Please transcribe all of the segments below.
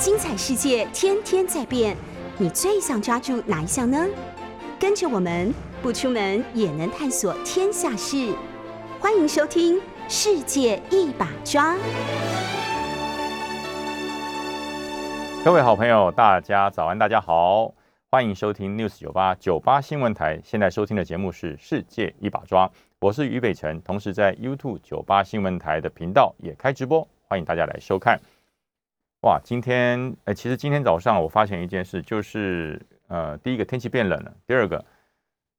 精彩世界天天在变，你最想抓住哪一项呢？跟着我们不出门也能探索天下事，欢迎收听《世界一把抓》。各位好朋友，大家早安，大家好，欢迎收听 News 九八九八新闻台。现在收听的节目是《世界一把抓》，我是于北辰，同时在 YouTube 九八新闻台的频道也开直播，欢迎大家来收看。哇，今天哎，其实今天早上我发现一件事，就是呃，第一个天气变冷了，第二个，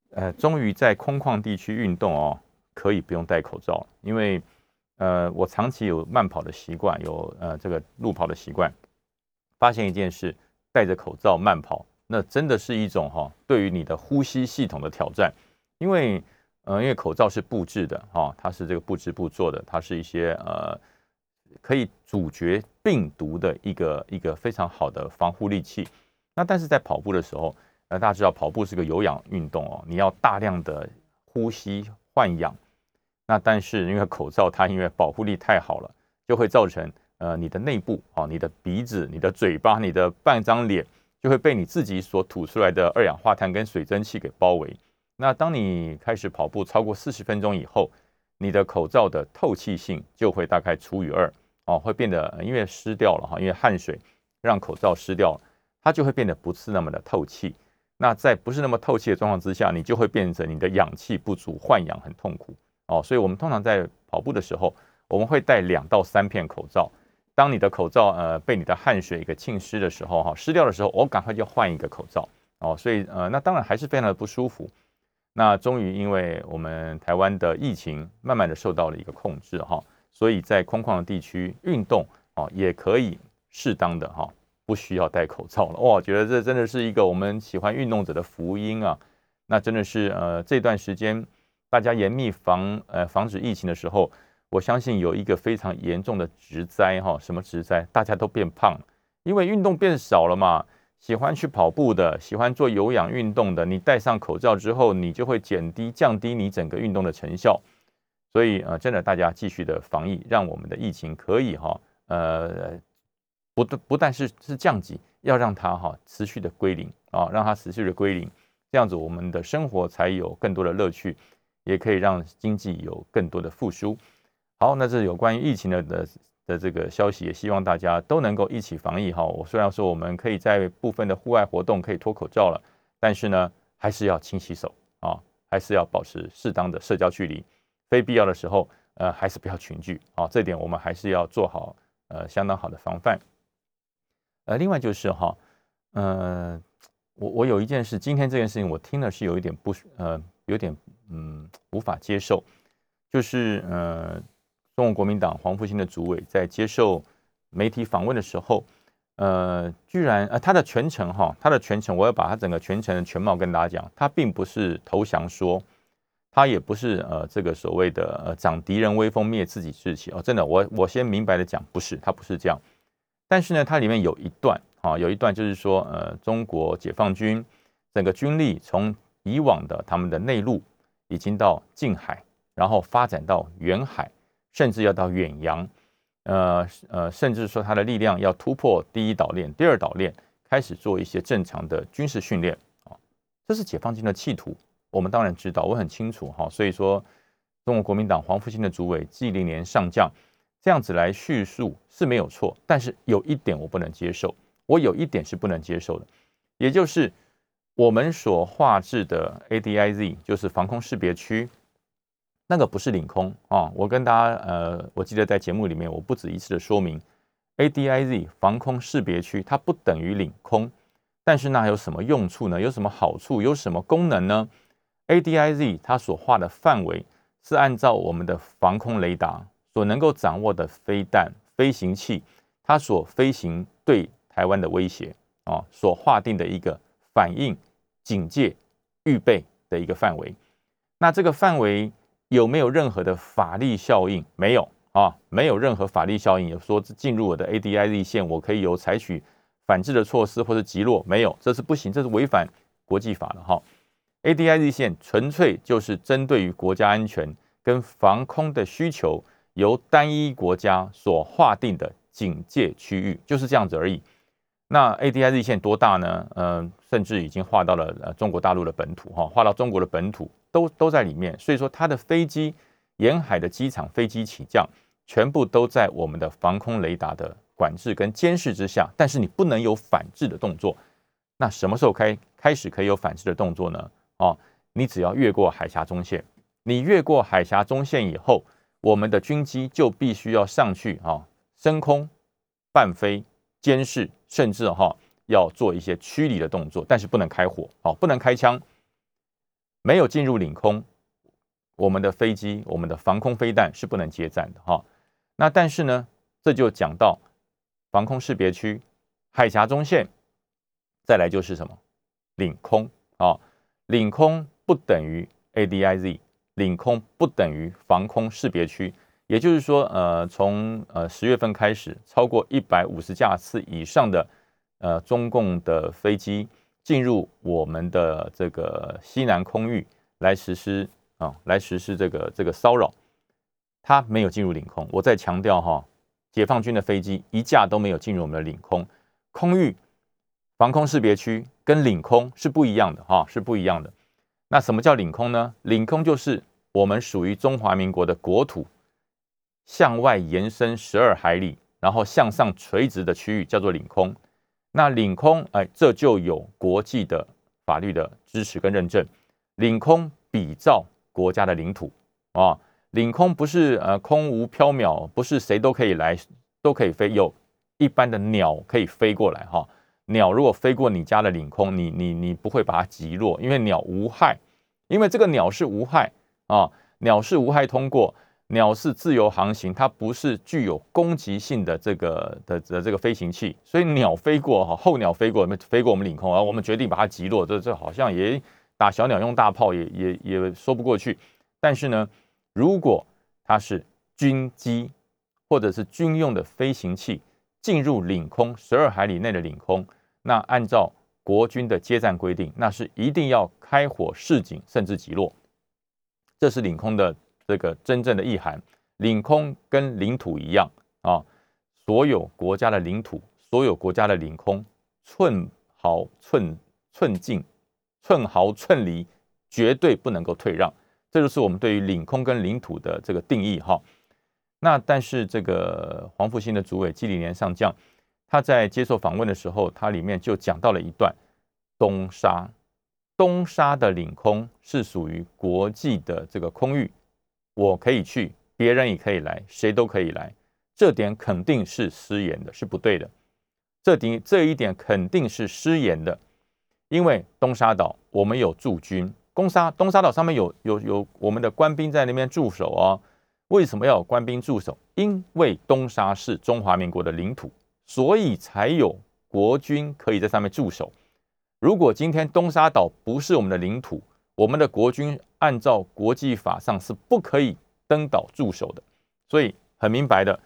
呃，终于在空旷地区运动哦，可以不用戴口罩，因为呃，我长期有慢跑的习惯，有呃这个路跑的习惯，发现一件事，戴着口罩慢跑，那真的是一种哈，对于你的呼吸系统的挑战，因为呃，因为口罩是布制的哈，它是这个布织布做的，它是一些呃。可以阻绝病毒的一个一个非常好的防护利器。那但是在跑步的时候，呃，大家知道跑步是个有氧运动哦，你要大量的呼吸换氧。那但是因为口罩它因为保护力太好了，就会造成呃你的内部哦，你的鼻子、你的嘴巴、你的半张脸就会被你自己所吐出来的二氧化碳跟水蒸气给包围。那当你开始跑步超过四十分钟以后，你的口罩的透气性就会大概除以二。哦，会变得因为湿掉了哈，因为汗水让口罩湿掉了，它就会变得不是那么的透气。那在不是那么透气的状况之下，你就会变成你的氧气不足，换氧很痛苦。哦，所以我们通常在跑步的时候，我们会戴两到三片口罩。当你的口罩呃被你的汗水给浸湿的时候，哈，湿掉的时候，我赶快就换一个口罩。哦，所以呃，那当然还是非常的不舒服。那终于因为我们台湾的疫情慢慢的受到了一个控制，哈。所以在空旷的地区运动哦，也可以适当的哈，不需要戴口罩了。哇，觉得这真的是一个我们喜欢运动者的福音啊！那真的是呃，这段时间大家严密防呃防止疫情的时候，我相信有一个非常严重的植灾哈，什么植灾？大家都变胖，因为运动变少了嘛。喜欢去跑步的，喜欢做有氧运动的，你戴上口罩之后，你就会减低降低你整个运动的成效。所以呃，真的大家继续的防疫，让我们的疫情可以哈呃不不但是是降级，要让它哈持续的归零啊，让它持续的归零，这样子我们的生活才有更多的乐趣，也可以让经济有更多的复苏。好，那这有关于疫情的的的这个消息，也希望大家都能够一起防疫哈。我虽然说我们可以在部分的户外活动可以脱口罩了，但是呢，还是要勤洗手啊，还是要保持适当的社交距离。非必要的时候，呃，还是不要群聚啊。这点我们还是要做好呃相当好的防范。呃，另外就是哈，呃，我我有一件事，今天这件事情我听了是有一点不呃，有点嗯无法接受，就是呃，中国国民党黄复兴的主委在接受媒体访问的时候，呃，居然呃他的全程哈，他的全程我要把他整个全程的全貌跟大家讲，他并不是投降说。他也不是呃这个所谓的呃长敌人威风灭自己志气哦，真的我我先明白的讲不是，他不是这样。但是呢，它里面有一段啊，有一段就是说呃中国解放军整个军力从以往的他们的内陆已经到近海，然后发展到远海，甚至要到远洋，呃呃，甚至说他的力量要突破第一岛链、第二岛链，开始做一些正常的军事训练啊，这是解放军的企图。我们当然知道，我很清楚哈，所以说中国国民党黄复兴的主委纪凌年上将这样子来叙述是没有错，但是有一点我不能接受，我有一点是不能接受的，也就是我们所画制的 ADIZ 就是防空识别区，那个不是领空啊，我跟大家呃，我记得在节目里面我不止一次的说明，ADIZ 防空识别区它不等于领空，但是那有什么用处呢？有什么好处？有什么功能呢？ADIZ 它所画的范围是按照我们的防空雷达所能够掌握的飞弹、飞行器，它所飞行对台湾的威胁啊，所划定的一个反应、警戒、预备的一个范围。那这个范围有没有任何的法律效应？没有啊，没有任何法律效应。有说进入我的 ADIZ 线，我可以有采取反制的措施或者击落？没有，这是不行，这是违反国际法的哈。ADIZ 线纯粹就是针对于国家安全跟防空的需求，由单一国家所划定的警戒区域，就是这样子而已。那 ADIZ 线多大呢？嗯，甚至已经划到了呃中国大陆的本土哈，划到中国的本土都都在里面。所以说，它的飞机沿海的机场飞机起降，全部都在我们的防空雷达的管制跟监视之下。但是你不能有反制的动作。那什么时候开开始可以有反制的动作呢？哦，你只要越过海峡中线，你越过海峡中线以后，我们的军机就必须要上去啊，升空、半飞、监视。甚至哈要做一些驱离的动作，但是不能开火哦，不能开枪。没有进入领空，我们的飞机、我们的防空飞弹是不能接战的哈。那但是呢，这就讲到防空识别区、海峡中线，再来就是什么领空啊？领空不等于 ADIZ，领空不等于防空识别区。也就是说，呃，从呃十月份开始，超过一百五十架次以上的呃中共的飞机进入我们的这个西南空域来实施啊，来实施这个这个骚扰，它没有进入领空。我再强调哈，解放军的飞机一架都没有进入我们的领空。空域防空识别区跟领空是不一样的哈，是不一样的。那什么叫领空呢？领空就是我们属于中华民国的国土。向外延伸十二海里，然后向上垂直的区域叫做领空。那领空，哎，这就有国际的法律的支持跟认证。领空比照国家的领土啊，领空不是呃空无缥缈，不是谁都可以来，都可以飞。有一般的鸟可以飞过来哈。鸟如果飞过你家的领空，你你你不会把它击落，因为鸟无害，因为这个鸟是无害啊，鸟是无害通过。鸟是自由航行，它不是具有攻击性的这个的的这个飞行器，所以鸟飞过哈，候鸟飞过，飞过我们领空，而我们决定把它击落，这这好像也打小鸟用大炮也也也说不过去。但是呢，如果它是军机或者是军用的飞行器进入领空十二海里内的领空，那按照国军的接战规定，那是一定要开火示警，甚至击落。这是领空的。这个真正的意涵，领空跟领土一样啊，所有国家的领土，所有国家的领空，寸毫寸寸进，寸毫寸离，绝对不能够退让。这就是我们对于领空跟领土的这个定义哈。那但是这个黄复兴的主委纪礼年上将，他在接受访问的时候，他里面就讲到了一段东沙，东沙的领空是属于国际的这个空域。我可以去，别人也可以来，谁都可以来，这点肯定是失言的，是不对的。这点这一点肯定是失言的，因为东沙岛我们有驻军，东沙东沙岛上面有有有我们的官兵在那边驻守哦。为什么要有官兵驻守？因为东沙是中华民国的领土，所以才有国军可以在上面驻守。如果今天东沙岛不是我们的领土，我们的国军按照国际法上是不可以登岛驻守的，所以很明白的，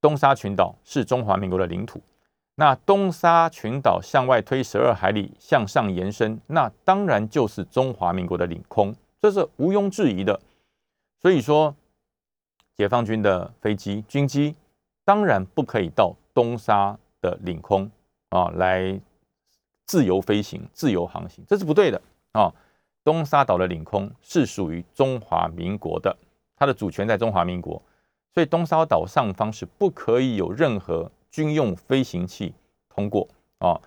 东沙群岛是中华民国的领土。那东沙群岛向外推十二海里向上延伸，那当然就是中华民国的领空，这是毋庸置疑的。所以说，解放军的飞机、军机当然不可以到东沙的领空啊来自由飞行、自由航行，这是不对的啊。东沙岛的领空是属于中华民国的，它的主权在中华民国，所以东沙岛上方是不可以有任何军用飞行器通过啊。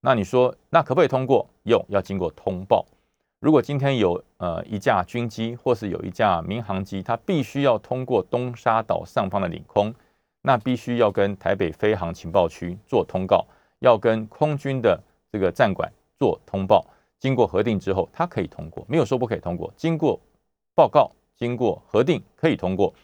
那你说，那可不可以通过？有，要经过通报。如果今天有呃一架军机或是有一架民航机，它必须要通过东沙岛上方的领空，那必须要跟台北飞航情报区做通告，要跟空军的这个战管做通报。经过核定之后，它可以通过，没有说不可以通过。经过报告，经过核定，可以通过。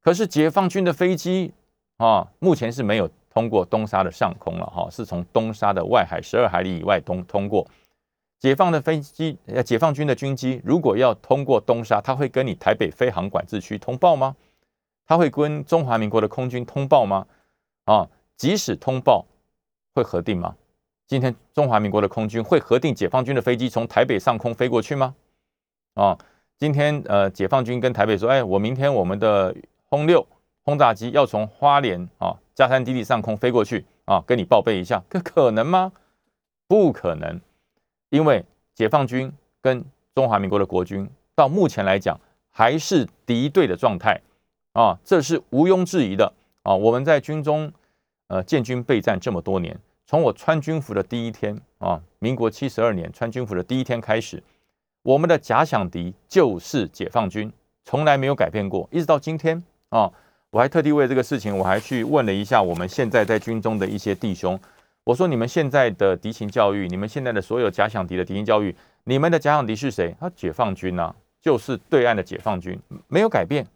可是解放军的飞机啊，目前是没有通过东沙的上空了哈，是从东沙的外海十二海里以外通通过。解放的飞机，呃，解放军的军机，如果要通过东沙，他会跟你台北飞航管制区通报吗？他会跟中华民国的空军通报吗？啊，即使通报，会核定吗？今天中华民国的空军会核定解放军的飞机从台北上空飞过去吗？啊，今天呃，解放军跟台北说，哎，我明天我们的轰六轰炸机要从花莲啊加山基地上空飞过去，啊，跟你报备一下，可可能吗？不可能，因为解放军跟中华民国的国军到目前来讲还是敌对的状态啊，这是毋庸置疑的啊。我们在军中呃建军备战这么多年，从我穿军服的第一天啊，民国七十二年穿军服的第一天开始，我们的假想敌就是解放军，从来没有改变过，一直到今天啊。我还特地为这个事情，我还去问了一下我们现在在军中的一些弟兄。我说：“你们现在的敌情教育，你们现在的所有假想敌的敌情教育，你们的假想敌是谁？他解放军啊，就是对岸的解放军，没有改变，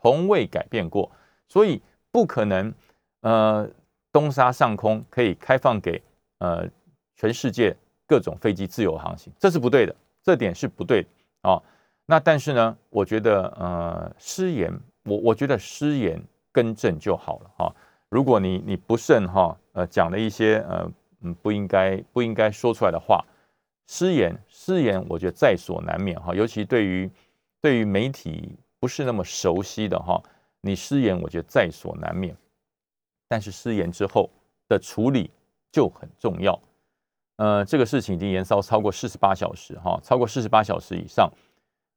从未改变过。所以不可能，呃，东沙上空可以开放给呃全世界各种飞机自由航行，这是不对的，这点是不对的啊。那但是呢，我觉得呃，失言。”我我觉得失言更正就好了哈。如果你你不慎哈呃讲了一些呃嗯不应该不应该说出来的话，失言失言，我觉得在所难免哈。尤其对于对于媒体不是那么熟悉的哈，你失言，我觉得在所难免。但是失言之后的处理就很重要。呃，这个事情已经延烧超过四十八小时哈，超过四十八小时以上。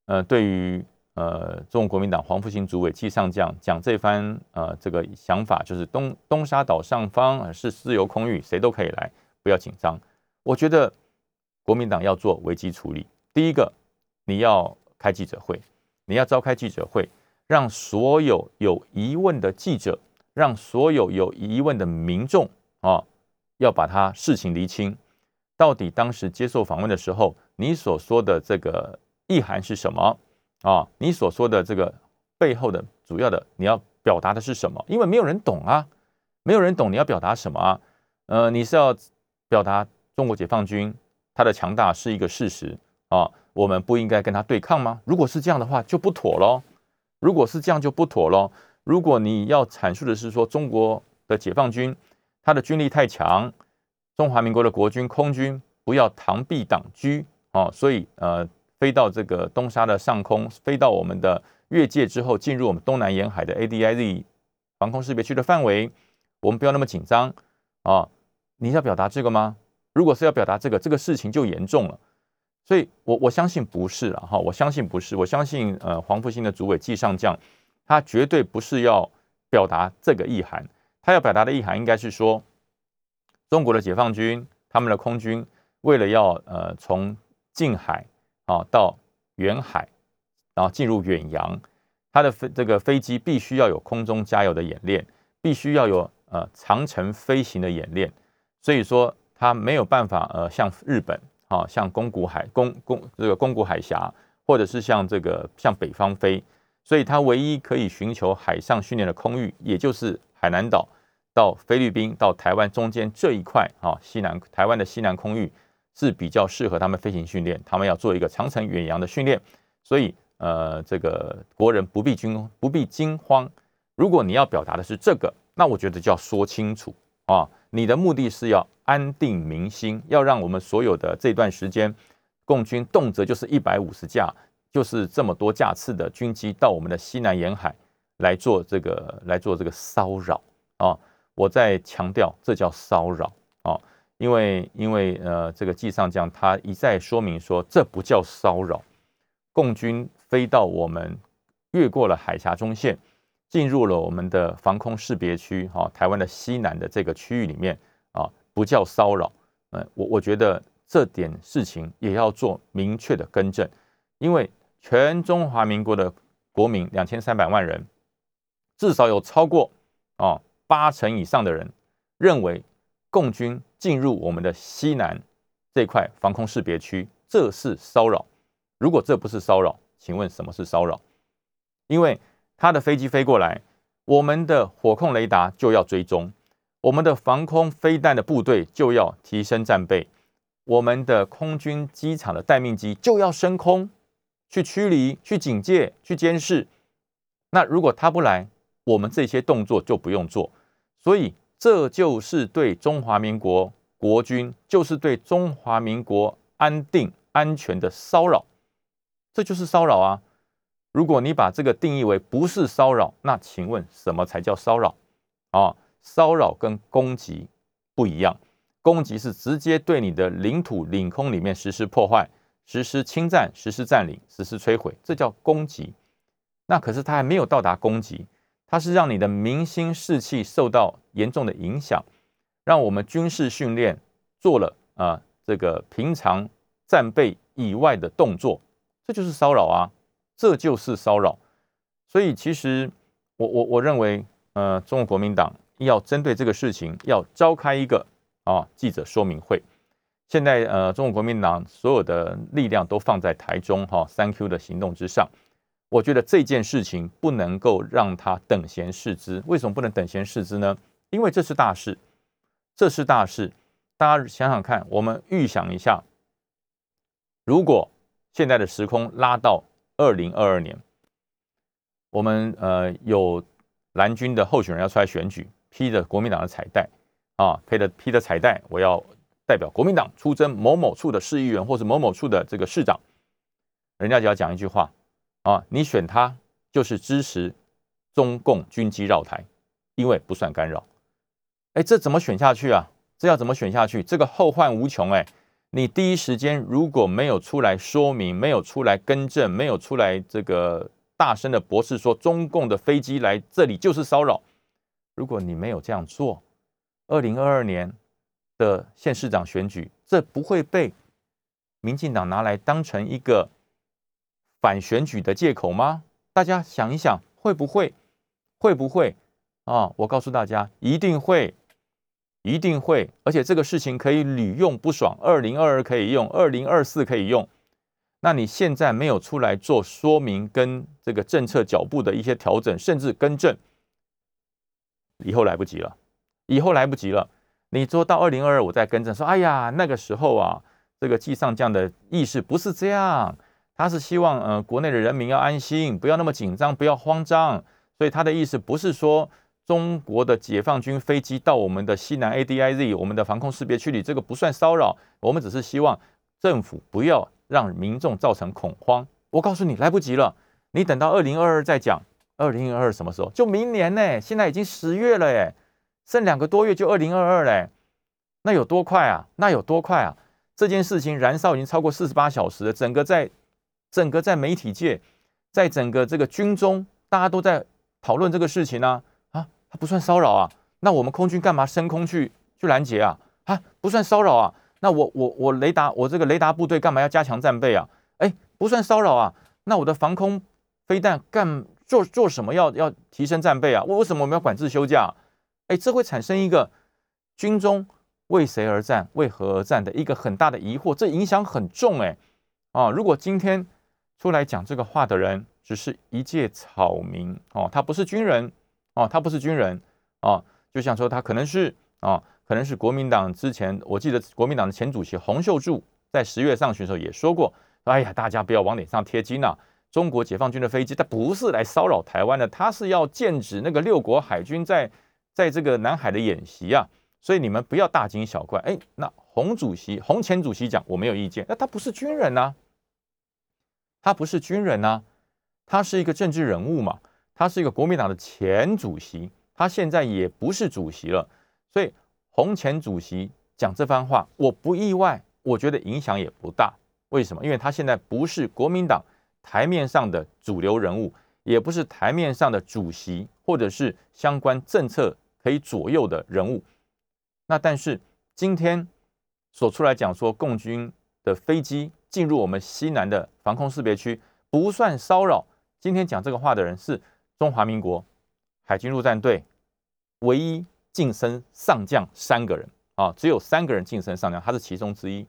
呃，对于。呃，中国国民党黄复兴主委季上将讲这番呃这个想法，就是东东沙岛上方是自由空域，谁都可以来，不要紧张。我觉得国民党要做危机处理，第一个你要开记者会，你要召开记者会，让所有有疑问的记者，让所有有疑问的民众啊，要把他事情厘清，到底当时接受访问的时候，你所说的这个意涵是什么？啊，你所说的这个背后的主要的你要表达的是什么？因为没有人懂啊，没有人懂你要表达什么啊？呃，你是要表达中国解放军它的强大是一个事实啊，我们不应该跟他对抗吗？如果是这样的话，就不妥喽。如果是这样，就不妥喽。如果你要阐述的是说中国的解放军他的军力太强，中华民国的国军空军不要螳臂挡车啊，所以呃。飞到这个东沙的上空，飞到我们的越界之后，进入我们东南沿海的 ADIZ 防空识别区的范围，我们不要那么紧张啊！你要表达这个吗？如果是要表达这个，这个事情就严重了。所以，我我相信不是了哈，我相信不是，我相信呃，黄复兴的主委季上将，他绝对不是要表达这个意涵，他要表达的意涵应该是说，中国的解放军他们的空军为了要呃从近海。啊，到远海，然后进入远洋，他的飞这个飞机必须要有空中加油的演练，必须要有呃长程飞行的演练，所以说他没有办法呃像日本啊，像宫古海宫宫这个宫古海峡，或者是像这个向北方飞，所以它唯一可以寻求海上训练的空域，也就是海南岛到菲律宾到台湾中间这一块啊，西南台湾的西南空域。是比较适合他们飞行训练，他们要做一个长程远洋的训练，所以呃，这个国人不必惊不必惊慌。如果你要表达的是这个，那我觉得就要说清楚啊，你的目的是要安定民心，要让我们所有的这段时间，共军动辄就是一百五十架，就是这么多架次的军机到我们的西南沿海来做这个来做这个骚扰啊！我在强调，这叫骚扰啊！因为，因为，呃，这个季上将他一再说明说，这不叫骚扰。共军飞到我们，越过了海峡中线，进入了我们的防空识别区，哈，台湾的西南的这个区域里面，啊，不叫骚扰。呃，我我觉得这点事情也要做明确的更正，因为全中华民国的国民两千三百万人，至少有超过啊八成以上的人认为。共军进入我们的西南这块防空识别区，这是骚扰。如果这不是骚扰，请问什么是骚扰？因为他的飞机飞过来，我们的火控雷达就要追踪，我们的防空飞弹的部队就要提升战备，我们的空军机场的待命机就要升空去驱离、去警戒、去监视。那如果他不来，我们这些动作就不用做。所以。这就是对中华民国国军，就是对中华民国安定安全的骚扰，这就是骚扰啊！如果你把这个定义为不是骚扰，那请问什么才叫骚扰啊？骚扰跟攻击不一样，攻击是直接对你的领土领空里面实施破坏、实施侵占、实施占领、实施摧毁，这叫攻击。那可是他还没有到达攻击，他是让你的民心士气受到严重的影响，让我们军事训练做了啊这个平常战备以外的动作，这就是骚扰啊，这就是骚扰。所以其实我我我认为，呃，中国国民党要针对这个事情，要召开一个啊记者说明会。现在呃，中国国民党所有的力量都放在台中哈三 Q 的行动之上。我觉得这件事情不能够让他等闲视之。为什么不能等闲视之呢？因为这是大事，这是大事。大家想想看，我们预想一下，如果现在的时空拉到二零二二年。我们呃有蓝军的候选人要出来选举，披着国民党的彩带啊，披着披着彩带，我要代表国民党出征某某处的市议员或是某某处的这个市长，人家就要讲一句话啊，你选他就是支持中共军机绕台，因为不算干扰。哎，这怎么选下去啊？这要怎么选下去？这个后患无穷哎！你第一时间如果没有出来说明，没有出来更正，没有出来这个。大声的博士说：“中共的飞机来这里就是骚扰。如果你没有这样做，二零二二年的县市长选举，这不会被民进党拿来当成一个反选举的借口吗？大家想一想，会不会？会不会？啊！我告诉大家，一定会，一定会。而且这个事情可以屡用不爽，二零二二可以用，二零二四可以用。”那你现在没有出来做说明跟这个政策脚步的一些调整，甚至更正，以后来不及了，以后来不及了。你做到二零二二，我再更正说，哎呀，那个时候啊，这个季上将的意识不是这样，他是希望呃国内的人民要安心，不要那么紧张，不要慌张，所以他的意思不是说中国的解放军飞机到我们的西南 A D I Z 我们的防空识别区里，这个不算骚扰，我们只是希望政府不要。让民众造成恐慌，我告诉你来不及了。你等到二零二二再讲，二零二二什么时候？就明年呢？现在已经十月了，哎，剩两个多月就二零二二嘞。那有多快啊？那有多快啊？这件事情燃烧已经超过四十八小时了。整个在整个在媒体界，在整个这个军中，大家都在讨论这个事情呢。它不算骚扰啊。那我们空军干嘛升空去去拦截啊？啊，不算骚扰啊。那我我我雷达我这个雷达部队干嘛要加强战备啊？哎，不算骚扰啊。那我的防空飞弹干做做什么要要提升战备啊？为为什么我们要管制休假？哎，这会产生一个军中为谁而战、为何而战的一个很大的疑惑，这影响很重哎啊！如果今天出来讲这个话的人只是一介草民哦，他不是军人哦，他不是军人哦，就像说他可能是啊。可能是国民党之前，我记得国民党的前主席洪秀柱在十月上旬的时候也说过：“哎呀，大家不要往脸上贴金呐！中国解放军的飞机，它不是来骚扰台湾的，它是要剑指那个六国海军在在这个南海的演习啊！所以你们不要大惊小怪。”哎，那洪主席、洪前主席讲我没有意见，那他不是军人呐，他不是军人呐，他是一个政治人物嘛，他是一个国民党的前主席，他现在也不是主席了，所以。洪前主席讲这番话，我不意外，我觉得影响也不大。为什么？因为他现在不是国民党台面上的主流人物，也不是台面上的主席，或者是相关政策可以左右的人物。那但是今天所出来讲说，共军的飞机进入我们西南的防空识别区不算骚扰。今天讲这个话的人是中华民国海军陆战队唯一。晋升上将三个人啊，只有三个人晋升上将，他是其中之一。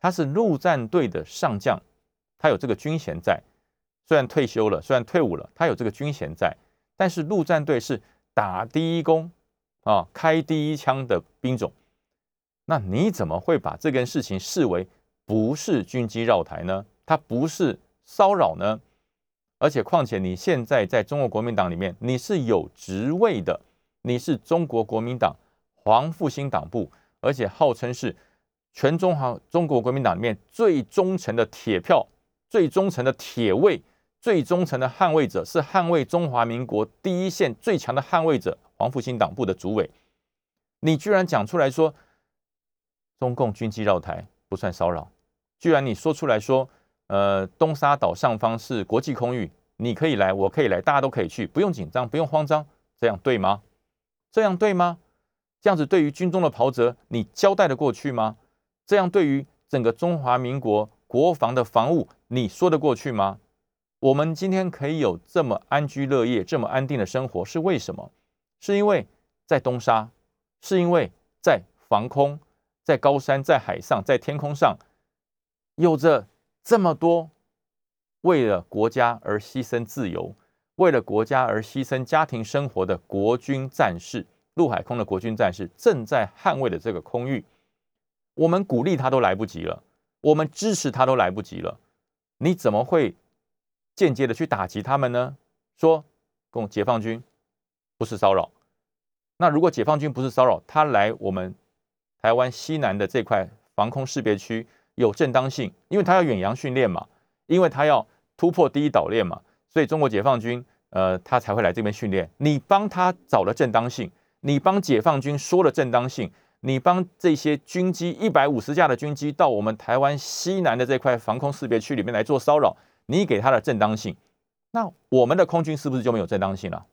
他是陆战队的上将，他有这个军衔在。虽然退休了，虽然退伍了，他有这个军衔在。但是陆战队是打第一弓啊，开第一枪的兵种。那你怎么会把这件事情视为不是军机绕台呢？它不是骚扰呢？而且况且你现在在中国国民党里面，你是有职位的。你是中国国民党黄复兴党部，而且号称是全中华中国国民党里面最忠诚的铁票、最忠诚的铁卫、最忠诚的捍卫者，是捍卫中华民国第一线最强的捍卫者——黄复兴党部的主委。你居然讲出来说中共军机绕台不算骚扰，居然你说出来说，呃，东沙岛上方是国际空域，你可以来，我可以来，大家都可以去，不用紧张，不用慌张，这样对吗？这样对吗？这样子对于军中的袍泽，你交代的过去吗？这样对于整个中华民国国防的防务，你说得过去吗？我们今天可以有这么安居乐业、这么安定的生活，是为什么？是因为在东沙，是因为在防空，在高山，在海上，在天空上，有着这么多为了国家而牺牲自由、为了国家而牺牲家庭生活的国军战士。陆海空的国军战士正在捍卫的这个空域，我们鼓励他都来不及了，我们支持他都来不及了，你怎么会间接的去打击他们呢？说共解放军不是骚扰，那如果解放军不是骚扰，他来我们台湾西南的这块防空识别区有正当性，因为他要远洋训练嘛，因为他要突破第一岛链嘛，所以中国解放军呃他才会来这边训练，你帮他找了正当性。你帮解放军说了正当性，你帮这些军机一百五十架的军机到我们台湾西南的这块防空识别区里面来做骚扰，你给他的正当性，那我们的空军是不是就没有正当性了？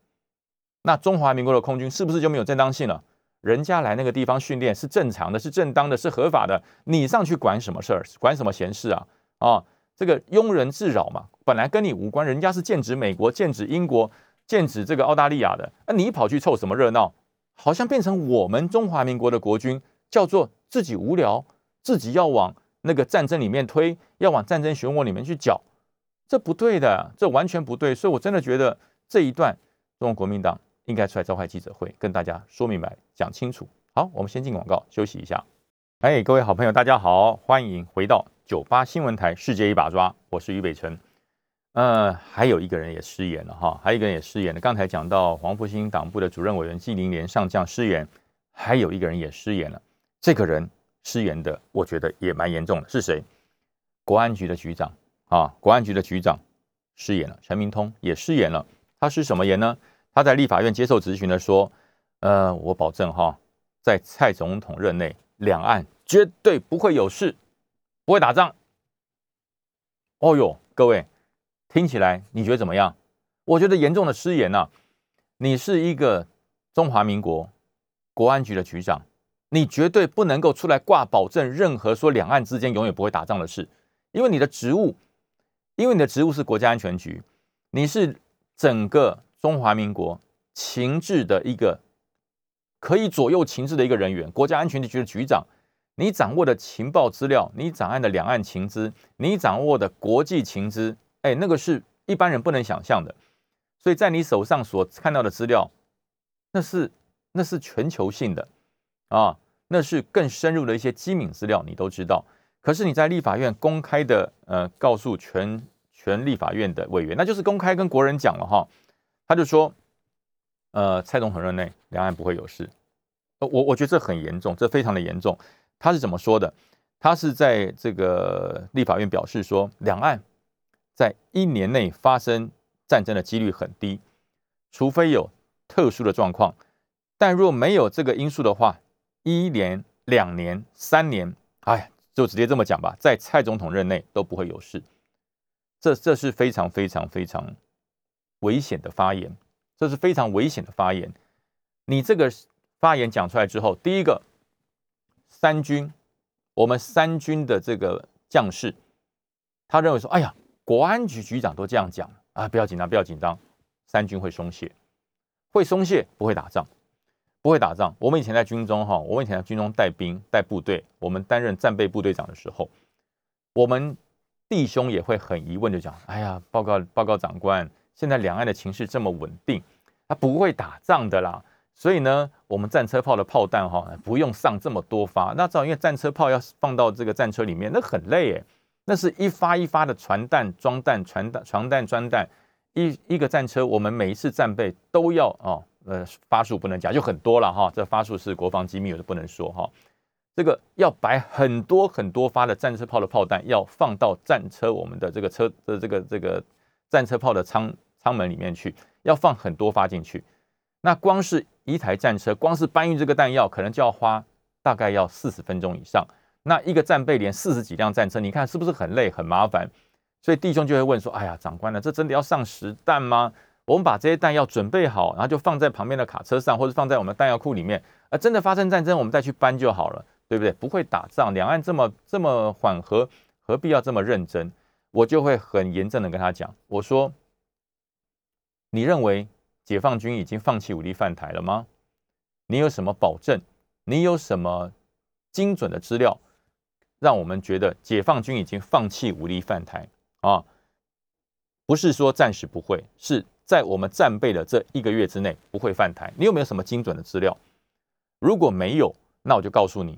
那中华民国的空军是不是就没有正当性了？人家来那个地方训练是正常的，是正当的，是合法的，你上去管什么事儿？管什么闲事啊？啊，这个庸人自扰嘛，本来跟你无关，人家是剑指美国、剑指英国、剑指这个澳大利亚的，那你跑去凑什么热闹？好像变成我们中华民国的国军叫做自己无聊，自己要往那个战争里面推，要往战争漩涡里面去搅，这不对的，这完全不对。所以我真的觉得这一段中国国民党应该出来召开记者会，跟大家说明白、讲清楚。好，我们先进广告休息一下。哎，各位好朋友，大家好，欢迎回到九八新闻台《世界一把抓》，我是于北辰。呃，还有一个人也失言了哈，还有一个人也失言了。刚才讲到黄复兴党部的主任委员纪凌连上将失言，还有一个人也失言了。这个人失言的，我觉得也蛮严重的。是谁？国安局的局长啊，国安局的局长失言了。陈明通也失言了。他是什么言呢？他在立法院接受质询的说：“呃，我保证哈，在蔡总统任内，两岸绝对不会有事，不会打仗。”哦呦，各位。听起来你觉得怎么样？我觉得严重的失言呐！你是一个中华民国国安局的局长，你绝对不能够出来挂保证，任何说两岸之间永远不会打仗的事，因为你的职务，因为你的职务是国家安全局，你是整个中华民国情治的一个可以左右情治的一个人员，国家安全局的局长，你掌握的情报资料，你掌握的两岸情资，你掌握的国际情资。哎，那个是一般人不能想象的，所以在你手上所看到的资料，那是那是全球性的啊，那是更深入的一些机敏资料，你都知道。可是你在立法院公开的呃告诉全全立法院的委员，那就是公开跟国人讲了哈，他就说，呃，蔡总统任内两岸不会有事，呃我我觉得这很严重，这非常的严重。他是怎么说的？他是在这个立法院表示说，两岸。在一年内发生战争的几率很低，除非有特殊的状况。但若没有这个因素的话，一年、两年、三年，哎，就直接这么讲吧，在蔡总统任内都不会有事。这这是非常非常非常危险的发言，这是非常危险的发言。你这个发言讲出来之后，第一个，三军，我们三军的这个将士，他认为说，哎呀。国安局局长都这样讲啊！不要紧张，不要紧张，三军会松懈，会松懈，不会打仗，不会打仗。我们以前在军中哈，我们以前在军中带兵带部队，我们担任战备部队长的时候，我们弟兄也会很疑问的讲：哎呀，报告报告长官，现在两岸的情势这么稳定，他不会打仗的啦。所以呢，我们战车炮的炮弹哈，不用上这么多发。那照因为战车炮要放到这个战车里面，那很累诶。那是一发一发的传弹装弹传弹传弹装弹，一一个战车，我们每一次战备都要哦，呃，发数不能讲，就很多了哈。这发数是国防机密，我就不能说哈。这个要摆很多很多发的战车炮的炮弹，要放到战车我们的这个车的这个这个战车炮的舱舱门里面去，要放很多发进去。那光是一台战车，光是搬运这个弹药，可能就要花大概要四十分钟以上。那一个战备连四十几辆战车，你看是不是很累很麻烦？所以弟兄就会问说：“哎呀，长官呢？这真的要上实弹吗？我们把这些弹药准备好，然后就放在旁边的卡车上，或者放在我们弹药库里面。啊，真的发生战争，我们再去搬就好了，对不对？不会打仗，两岸这么这么缓和，何必要这么认真？我就会很严正的跟他讲，我说：你认为解放军已经放弃武力犯台了吗？你有什么保证？你有什么精准的资料，让我们觉得解放军已经放弃武力犯台？”啊，不是说暂时不会，是在我们战备的这一个月之内不会犯台。你有没有什么精准的资料？如果没有，那我就告诉你，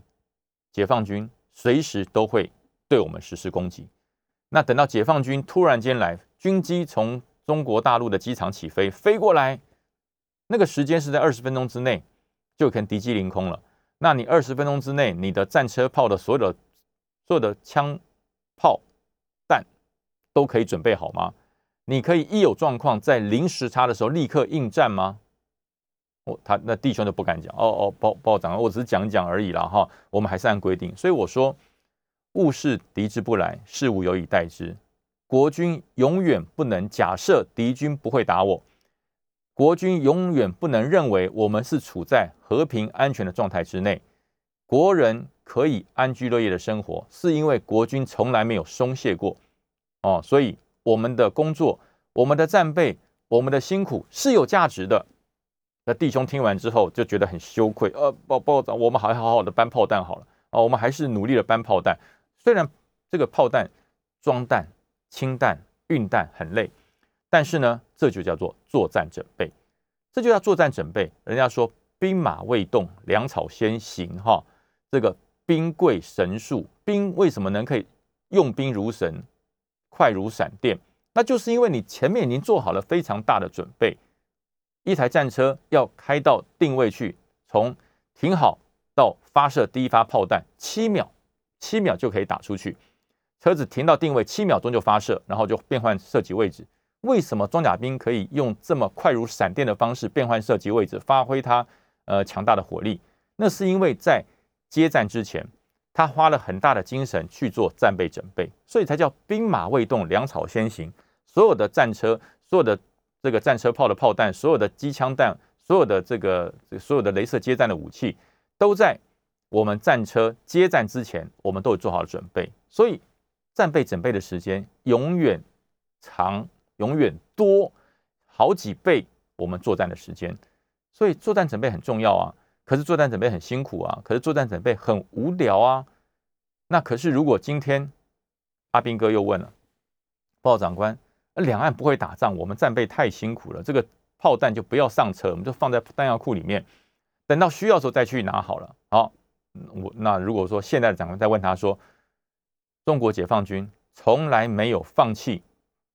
解放军随时都会对我们实施攻击。那等到解放军突然间来，军机从中国大陆的机场起飞，飞过来，那个时间是在二十分钟之内，就可能敌机凌空了。那你二十分钟之内，你的战车炮的所有的所有的枪炮。弹都可以准备好吗？你可以一有状况，在零时差的时候立刻应战吗？哦，他那弟兄就不敢讲。哦哦，报报长，我只是讲讲而已啦，哈。我们还是按规定。所以我说，物是敌之不来，事物有以待之。国军永远不能假设敌军不会打我，国军永远不能认为我们是处在和平安全的状态之内。国人可以安居乐业的生活，是因为国军从来没有松懈过。哦，所以我们的工作、我们的战备、我们的辛苦是有价值的。那弟兄听完之后就觉得很羞愧，呃，报报长，我们还好好的搬炮弹好了啊，我们还是努力的搬炮弹。虽然这个炮弹装弹、清弹、运弹很累，但是呢，这就叫做作战准备，这就叫作战准备。人家说兵马未动，粮草先行，哈，这个兵贵神速，兵为什么能可以用兵如神？快如闪电，那就是因为你前面已经做好了非常大的准备。一台战车要开到定位去，从停好到发射第一发炮弹，七秒，七秒就可以打出去。车子停到定位，七秒钟就发射，然后就变换射击位置。为什么装甲兵可以用这么快如闪电的方式变换射击位置，发挥它呃强大的火力？那是因为在接战之前。他花了很大的精神去做战备准备，所以才叫兵马未动，粮草先行。所有的战车、所有的这个战车炮的炮弹、所有的机枪弹、所有的这个所有的镭射接战的武器，都在我们战车接战之前，我们都有做好了准备。所以战备准备的时间永远长，永远多好几倍我们作战的时间。所以作战准备很重要啊。可是作战准备很辛苦啊，可是作战准备很无聊啊。那可是如果今天阿兵哥又问了，报告长官，两岸不会打仗，我们战备太辛苦了，这个炮弹就不要上车，我们就放在弹药库里面，等到需要的时候再去拿好了。好，我那如果说现在的长官再问他说，中国解放军从来没有放弃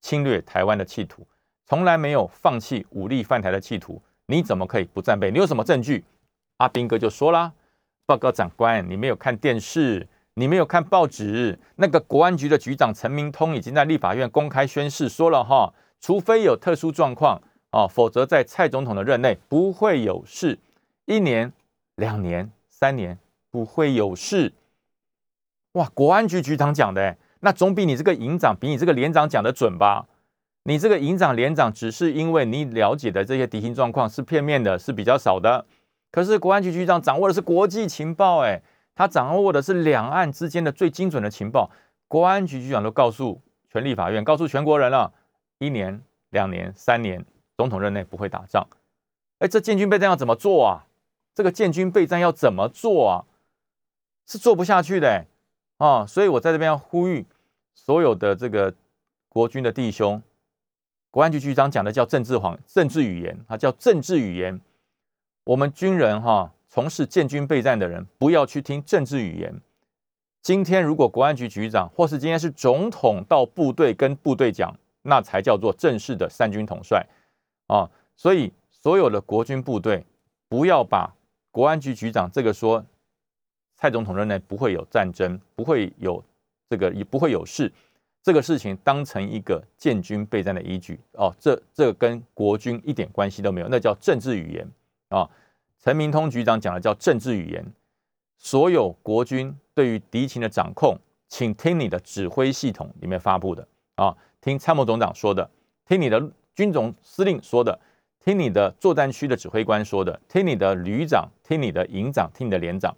侵略台湾的企图，从来没有放弃武力犯台的企图，你怎么可以不战备？你有什么证据？阿兵哥就说啦：“报告长官，你没有看电视，你没有看报纸。那个国安局的局长陈明通已经在立法院公开宣誓说了哈，除非有特殊状况啊，否则在蔡总统的任内不会有事。一年、两年、三年不会有事。哇，国安局局长讲的，那总比你这个营长、比你这个连长讲的准吧？你这个营长、连长只是因为你了解的这些敌情状况是片面的，是比较少的。”可是国安局局长掌握的是国际情报，哎，他掌握的是两岸之间的最精准的情报。国安局局长都告诉全立法院，告诉全国人了，一年、两年、三年，总统任内不会打仗。哎，这建军备战要怎么做啊？这个建军备战要怎么做啊？是做不下去的，啊！所以我在这边要呼吁所有的这个国军的弟兄，国安局局长讲的叫政治谎、政治语言，他叫政治语言。我们军人哈，从事建军备战的人，不要去听政治语言。今天如果国安局局长，或是今天是总统到部队跟部队讲，那才叫做正式的三军统帅啊。所以所有的国军部队，不要把国安局局长这个说蔡总统任内不会有战争，不会有这个也不会有事，这个事情当成一个建军备战的依据哦。这这跟国军一点关系都没有，那叫政治语言。啊，陈明通局长讲的叫政治语言，所有国军对于敌情的掌控，请听你的指挥系统里面发布的啊，听参谋总长说的，听你的军总司令说的，听你的作战区的指挥官说的，听你的旅长，听你的营长，听你的连长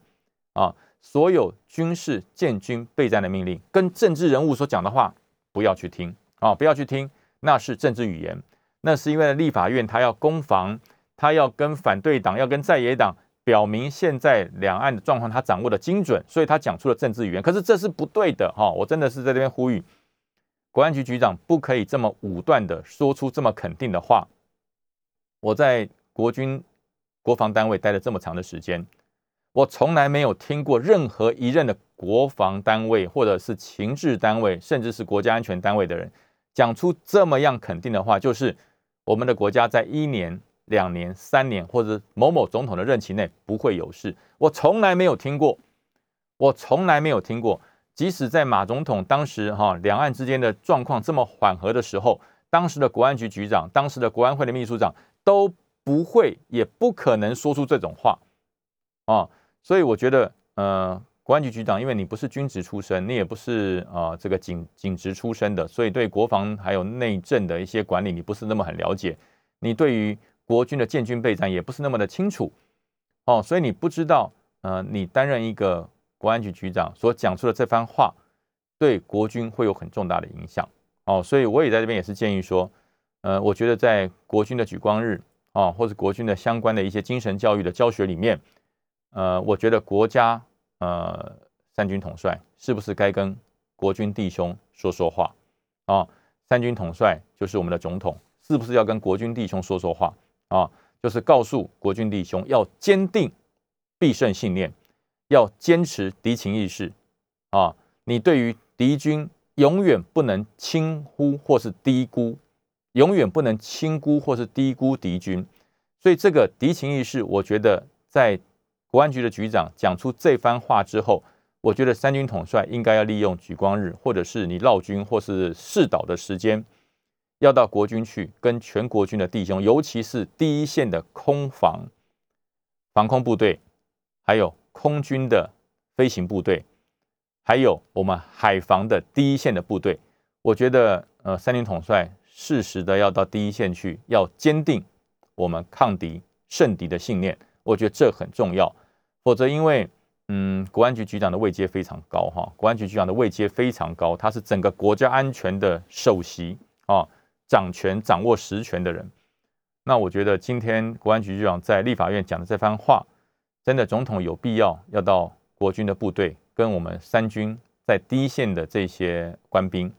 啊，所有军事建军备战的命令，跟政治人物所讲的话不要去听啊，不要去听，那是政治语言，那是因为立法院他要攻防，他要跟反对党，要跟在野党。表明现在两岸的状况他掌握的精准，所以他讲出了政治语言。可是这是不对的哈！我真的是在这边呼吁，国安局局长不可以这么武断的说出这么肯定的话。我在国军国防单位待了这么长的时间，我从来没有听过任何一任的国防单位或者是情治单位，甚至是国家安全单位的人讲出这么样肯定的话，就是我们的国家在一年。两年、三年，或者某某总统的任期内不会有事，我从来没有听过，我从来没有听过。即使在马总统当时哈两岸之间的状况这么缓和的时候，当时的国安局局长、当时的国安会的秘书长都不会，也不可能说出这种话啊。所以我觉得，呃，国安局局长，因为你不是军职出身，你也不是啊这个警警职出身的，所以对国防还有内政的一些管理，你不是那么很了解。你对于国军的建军备战也不是那么的清楚哦，所以你不知道，呃，你担任一个国安局局长所讲出的这番话，对国军会有很重大的影响哦，所以我也在这边也是建议说，呃，我觉得在国军的举光日啊，或者国军的相关的一些精神教育的教学里面，呃，我觉得国家呃三军统帅是不是该跟国军弟兄说说话啊？三军统帅就是我们的总统，是不是要跟国军弟兄说说话？啊，就是告诉国军弟兄要坚定必胜信念，要坚持敌情意识啊！你对于敌军永远不能轻忽或是低估，永远不能轻估或是低估敌军。所以这个敌情意识，我觉得在国安局的局长讲出这番话之后，我觉得三军统帅应该要利用举光日，或者是你绕军或是试导的时间。要到国军去，跟全国军的弟兄，尤其是第一线的空防防空部队，还有空军的飞行部队，还有我们海防的第一线的部队，我觉得，呃，三军统帅适时的要到第一线去，要坚定我们抗敌胜敌的信念，我觉得这很重要。否则，因为，嗯，国安局局长的位阶非常高，哈，国安局局长的位阶非常高，他是整个国家安全的首席啊。掌权、掌握实权的人，那我觉得今天国安局局长在立法院讲的这番话，真的总统有必要要到国军的部队，跟我们三军在第一线的这些官兵，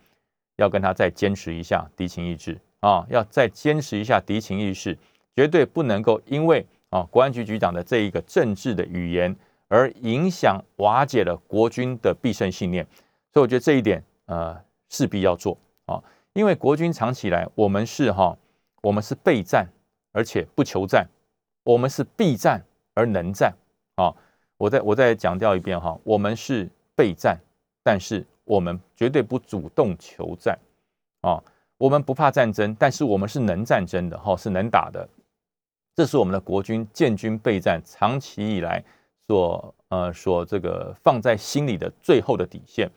要跟他再坚持一下敌情意志啊，要再坚持一下敌情意识，绝对不能够因为啊国安局局长的这一个政治的语言而影响瓦解了国军的必胜信念，所以我觉得这一点呃势必要做啊。因为国军长期以来，我们是哈，我们是备战，而且不求战，我们是必战而能战啊！我再我再强调一遍哈，我们是备战，但是我们绝对不主动求战啊！我们不怕战争，但是我们是能战争的哈，是能打的。这是我们的国军建军备战长期以来所呃所这个放在心里的最后的底线。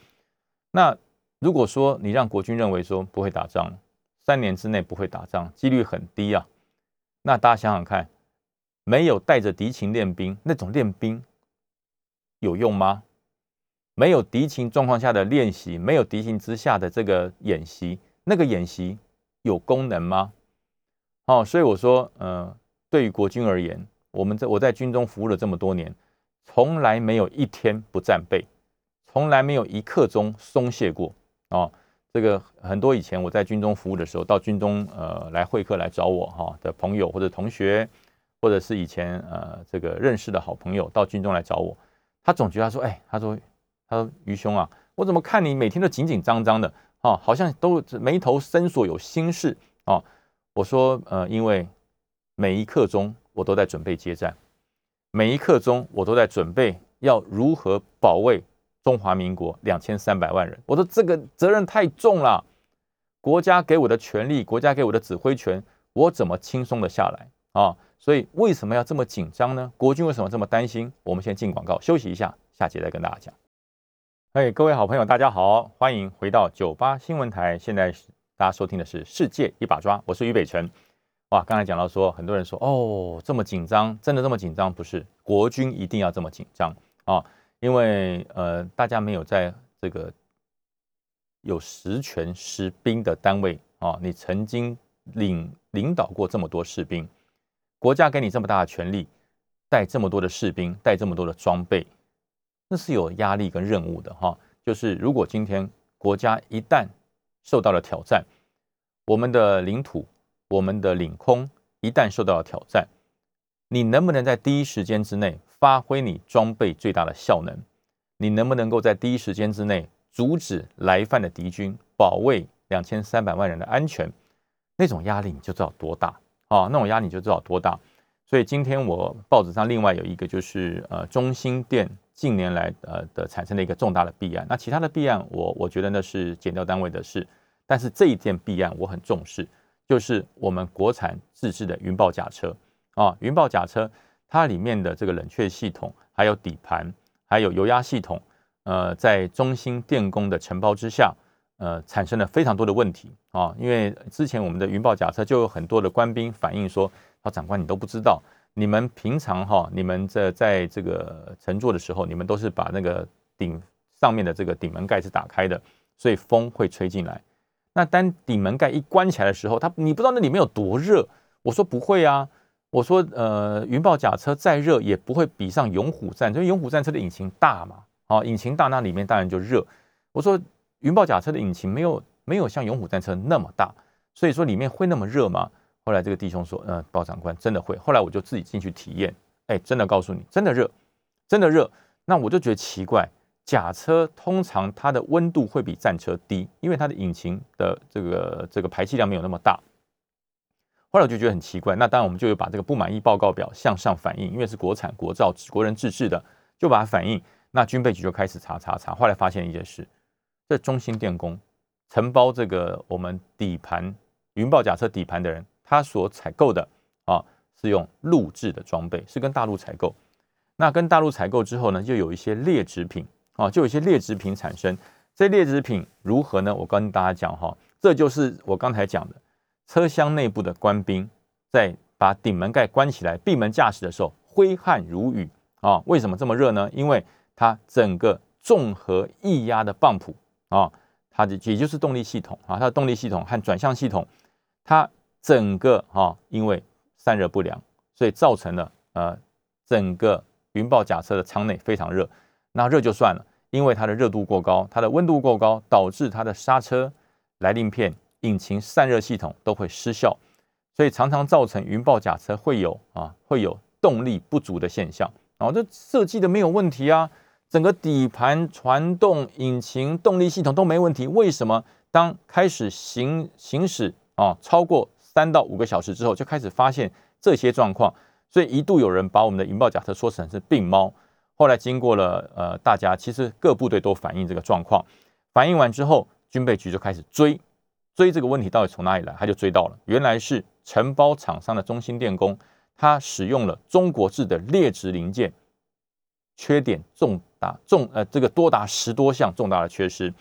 那。如果说你让国军认为说不会打仗，三年之内不会打仗，几率很低啊。那大家想想看，没有带着敌情练兵，那种练兵有用吗？没有敌情状况下的练习，没有敌情之下的这个演习，那个演习有功能吗？哦，所以我说，呃，对于国军而言，我们在我在军中服务了这么多年，从来没有一天不战备，从来没有一刻钟松懈过。哦，这个很多以前我在军中服务的时候，到军中呃来会客来找我哈的朋友或者同学，或者是以前呃这个认识的好朋友到军中来找我，他总觉得他说，哎，他说他说于兄啊，我怎么看你每天都紧紧张张的啊，好像都眉头深锁有心事啊。我说呃，因为每一刻钟我都在准备接战，每一刻钟我都在准备要如何保卫。中华民国两千三百万人，我说这个责任太重了，国家给我的权利，国家给我的指挥权，我怎么轻松的下来啊？所以为什么要这么紧张呢？国军为什么这么担心？我们先进广告休息一下，下节再跟大家讲。嘿，各位好朋友，大家好，欢迎回到九八新闻台。现在大家收听的是《世界一把抓》，我是于北辰。哇，刚才讲到说，很多人说哦，这么紧张，真的这么紧张？不是，国军一定要这么紧张啊，因为呃，大家没有在这个有实权实兵的单位啊，你曾经领领导过这么多士兵，国家给你这么大的权力，带这么多的士兵，带这么多的装备。那是有压力跟任务的哈，就是如果今天国家一旦受到了挑战，我们的领土、我们的领空一旦受到了挑战，你能不能在第一时间之内发挥你装备最大的效能？你能不能够在第一时间之内阻止来犯的敌军，保卫两千三百万人的安全？那种压力你就知道多大啊！那种压力你就知道多大。所以今天我报纸上另外有一个就是呃中心店。近年来，呃的产生的一个重大的弊案。那其他的弊案，我我觉得那是减掉单位的事。但是这一件弊案我很重视，就是我们国产自制的云豹甲车啊，云豹甲车它里面的这个冷却系统、还有底盘、还有油压系统，呃，在中兴电工的承包之下，呃，产生了非常多的问题啊。因为之前我们的云豹甲车就有很多的官兵反映说，啊，长官你都不知道。你们平常哈，你们在在这个乘坐的时候，你们都是把那个顶上面的这个顶门盖是打开的，所以风会吹进来。那当顶门盖一关起来的时候，它你不知道那里面有多热。我说不会啊，我说呃，云豹甲车再热也不会比上勇虎战，因为勇虎战车的引擎大嘛，啊，引擎大那里面当然就热。我说云豹甲车的引擎没有没有像勇虎战车那么大，所以说里面会那么热吗？后来这个弟兄说：“嗯，包长官真的会。”后来我就自己进去体验，哎，真的告诉你，真的热，真的热。那我就觉得奇怪，甲车通常它的温度会比战车低，因为它的引擎的这个这个排气量没有那么大。后来我就觉得很奇怪。那当然我们就有把这个不满意报告表向上反映，因为是国产国造国人自制的，就把它反映。那军备局就开始查查查。后来发现一件事：这中兴电工承包这个我们底盘云豹甲车底盘的人。他所采购的啊，是用陆制的装备，是跟大陆采购。那跟大陆采购之后呢，就有一些劣质品啊，就有一些劣质品产生。这劣质品如何呢？我跟大家讲哈，这就是我刚才讲的，车厢内部的官兵在把顶门盖关起来、闭门驾驶的时候，挥汗如雨啊。为什么这么热呢？因为它整个综合液压的泵浦啊，它的也就是动力系统啊，它的动力系统和转向系统，它。整个哈，因为散热不良，所以造成了呃，整个云豹甲车的舱内非常热。那热就算了，因为它的热度过高，它的温度过高，导致它的刹车、来令片、引擎散热系统都会失效，所以常常造成云豹甲车会有啊，会有动力不足的现象。然后这设计的没有问题啊，整个底盘、传动、引擎、动力系统都没问题，为什么当开始行行驶啊超过？三到五个小时之后就开始发现这些状况，所以一度有人把我们的云豹甲车说成是病猫。后来经过了呃，大家其实各部队都反映这个状况，反映完之后，军备局就开始追追这个问题到底从哪里来，他就追到了，原来是承包厂商的中心电工，他使用了中国制的劣质零件，缺点重大重呃这个多达十多项重大的缺失，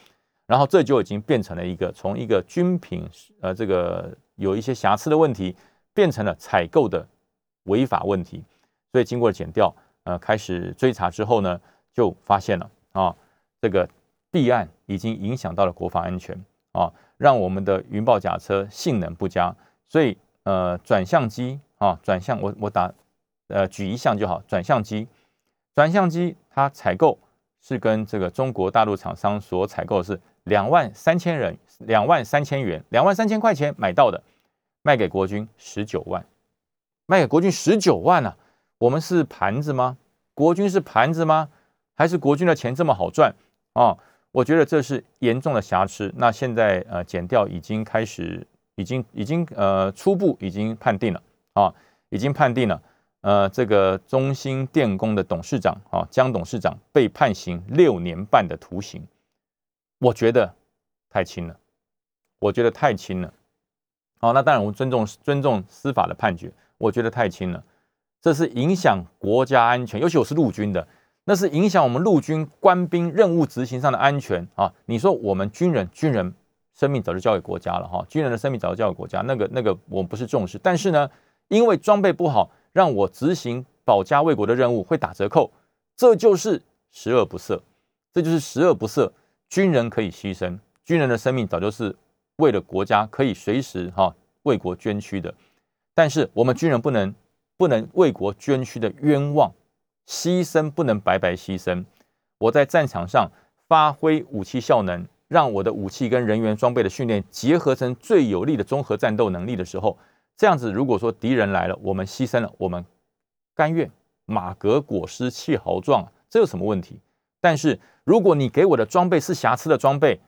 然后这就已经变成了一个从一个军品呃这个。有一些瑕疵的问题，变成了采购的违法问题，所以经过了检调，呃，开始追查之后呢，就发现了啊，这个弊案已经影响到了国防安全啊，让我们的云豹甲车性能不佳，所以呃，转向机啊，转向我我打呃举一项就好，转向机，转向机它采购是跟这个中国大陆厂商所采购是两万三千人，两万三千元，两万三千块钱买到的。卖给国军十九万，卖给国军十九万啊！我们是盘子吗？国军是盘子吗？还是国军的钱这么好赚啊？我觉得这是严重的瑕疵。那现在呃，减调已经开始，已经已经呃初步已经判定了啊，已经判定了。呃，这个中兴电工的董事长啊，江董事长被判刑六年半的徒刑，我觉得太轻了，我觉得太轻了。好，那当然，我们尊重尊重司法的判决，我觉得太轻了，这是影响国家安全，尤其我是陆军的，那是影响我们陆军官兵任务执行上的安全啊！你说我们军人，军人生命早就交给国家了哈，军人的生命早就交给国家，那个那个我们不是重视，但是呢，因为装备不好，让我执行保家卫国的任务会打折扣，这就是十恶不赦，这就是十恶不赦。军人可以牺牲，军人的生命早就是为了国家可以随时哈为国捐躯的，但是我们军人不能不能为国捐躯的冤枉。牺牲不能白白牺牲。我在战场上发挥武器效能，让我的武器跟人员装备的训练结合成最有力的综合战斗能力的时候，这样子，如果说敌人来了，我们牺牲了，我们甘愿。马革裹尸气豪壮，这有什么问题？但是如果你给我的装备是瑕疵的装备，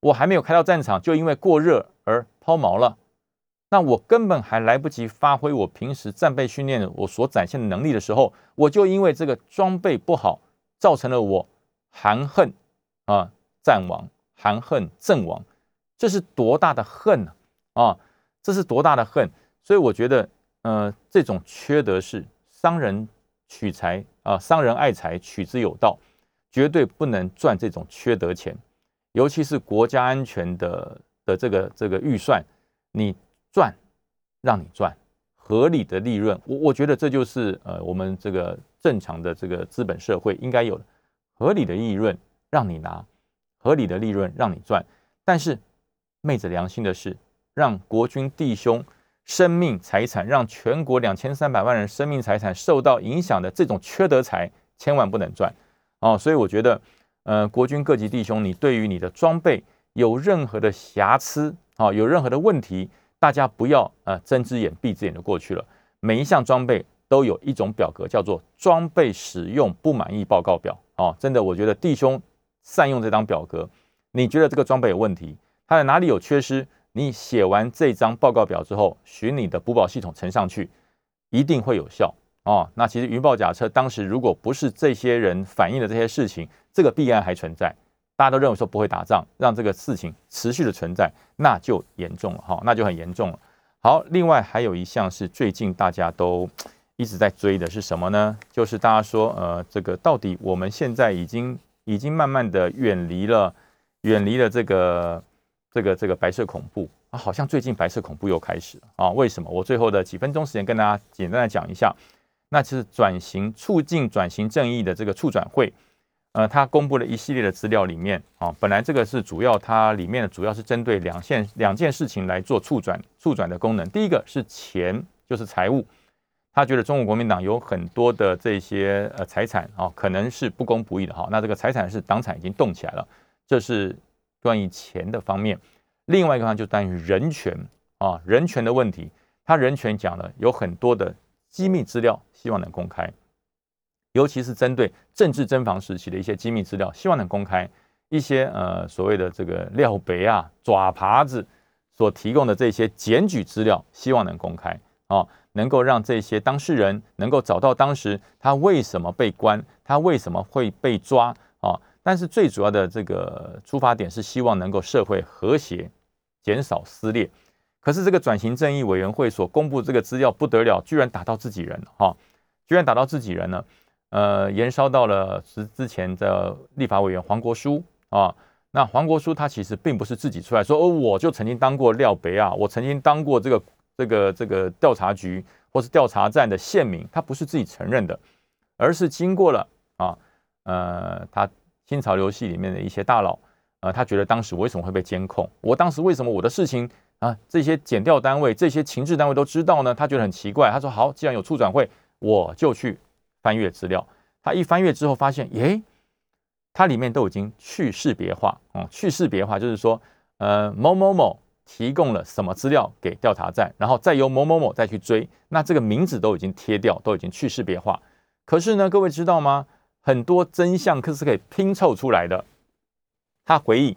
我还没有开到战场，就因为过热而抛锚了。那我根本还来不及发挥我平时战备训练我所展现的能力的时候，我就因为这个装备不好，造成了我含恨啊战亡，含恨阵亡，这是多大的恨呢？啊，这是多大的恨！所以我觉得，呃，这种缺德事，伤人取财啊，伤人爱财，取之有道，绝对不能赚这种缺德钱，尤其是国家安全的的这个这个预算，你。赚，让你赚合理的利润，我我觉得这就是呃我们这个正常的这个资本社会应该有的合理的利润让你拿，合理的利润让你赚。但是昧着良心的是，让国军弟兄生命财产，让全国两千三百万人生命财产受到影响的这种缺德财，千万不能赚哦。所以我觉得，呃，国军各级弟兄，你对于你的装备有任何的瑕疵啊，有任何的问题。大家不要呃睁只眼闭只眼就过去了。每一项装备都有一种表格，叫做装备使用不满意报告表。哦，真的，我觉得弟兄善用这张表格。你觉得这个装备有问题，它在哪里有缺失？你写完这张报告表之后，循你的补保系统呈上去，一定会有效。哦，那其实云豹甲车当时如果不是这些人反映的这些事情，这个弊案还存在。大家都认为说不会打仗，让这个事情持续的存在，那就严重了哈，那就很严重了。好，另外还有一项是最近大家都一直在追的是什么呢？就是大家说，呃，这个到底我们现在已经已经慢慢的远离了远离了这个这个这个白色恐怖啊，好像最近白色恐怖又开始了啊？为什么？我最后的几分钟时间跟大家简单的讲一下，那就是转型促进转型正义的这个促转会。呃，他公布了一系列的资料，里面啊，本来这个是主要，它里面的主要是针对两件两件事情来做促转促转的功能。第一个是钱，就是财务，他觉得中国国民党有很多的这些呃财产啊，可能是不公不义的哈。那这个财产是党产已经动起来了，这是关于钱的方面。另外一个方面就关于人权啊，人权的问题，他人权讲了有很多的机密资料，希望能公开。尤其是针对政治侦防时期的一些机密资料，希望能公开一些呃所谓的这个廖北啊爪耙子所提供的这些检举资料，希望能公开啊，能够让这些当事人能够找到当时他为什么被关，他为什么会被抓啊？但是最主要的这个出发点是希望能够社会和谐，减少撕裂。可是这个转型正义委员会所公布这个资料不得了，居然打到自己人了哈，居然打到自己人了。呃，延烧到了之之前的立法委员黄国书啊。那黄国书他其实并不是自己出来说，哦，我就曾经当过廖北啊，我曾经当过这个这个这个调查局或是调查站的县民，他不是自己承认的，而是经过了啊，呃，他新潮流系里面的一些大佬，呃，他觉得当时为什么会被监控？我当时为什么我的事情啊，这些检调单位、这些情治单位都知道呢？他觉得很奇怪。他说好，既然有处转会，我就去。翻阅资料，他一翻阅之后发现，耶，它里面都已经去识别化哦，去识别化就是说，呃，某某某提供了什么资料给调查站，然后再由某某某再去追，那这个名字都已经贴掉，都已经去识别化。可是呢，各位知道吗？很多真相可是可以拼凑出来的。他回忆，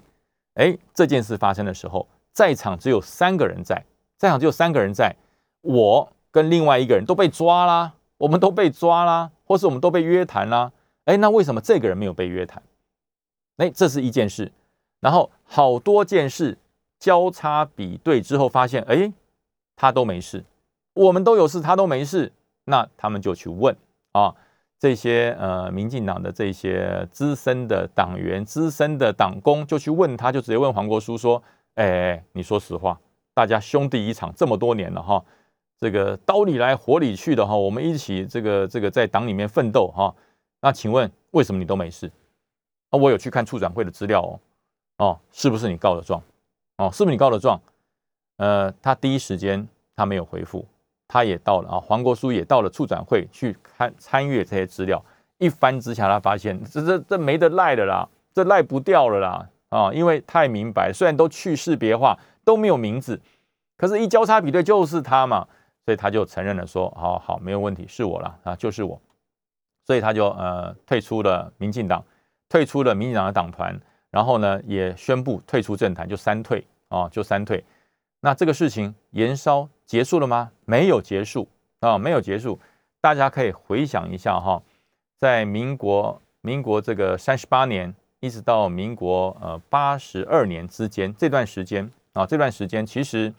哎，这件事发生的时候，在场只有三个人在，在场只有三个人在，我跟另外一个人都被抓啦，我们都被抓啦。或是我们都被约谈啦，哎，那为什么这个人没有被约谈？哎，这是一件事。然后好多件事交叉比对之后，发现哎，他都没事，我们都有事，他都没事。那他们就去问啊，这些呃民进党的这些资深的党员、资深的党工就去问他，就直接问黄国书说：“哎，你说实话，大家兄弟一场这么多年了哈，这个刀里来火里去的哈，我们一起这个这个在党里面奋斗哈，那请问为什么你都没事？啊，我有去看处长会的资料哦，哦，是不是你告的状？哦，是不是你告的状？呃，他第一时间他没有回复。”他也到了啊，黄国书也到了处长会去看参阅这些资料，一翻之下，他发现这这这没得赖的啦，这赖不掉了啦啊，因为太明白，虽然都去世别化，都没有名字，可是，一交叉比对就是他嘛，所以他就承认了说，好好没有问题，是我了啊，就是我，所以他就呃退出了民进党，退出了民进党的党团，然后呢也宣布退出政坛，就三退啊，就三退。那这个事情延烧结束了吗？没有结束啊，没有结束。大家可以回想一下哈，在民国民国这个三十八年，一直到民国呃八十二年之间这段时间啊，这段时间其实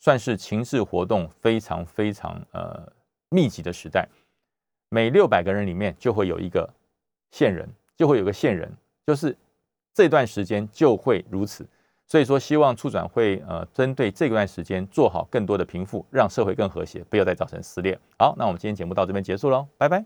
算是情势活动非常非常呃密集的时代。每六百个人里面就会有一个线人，就会有个线人，就是这段时间就会如此。所以说，希望促转会呃，针对这段时间做好更多的平复，让社会更和谐，不要再造成撕裂。好，那我们今天节目到这边结束喽，拜拜。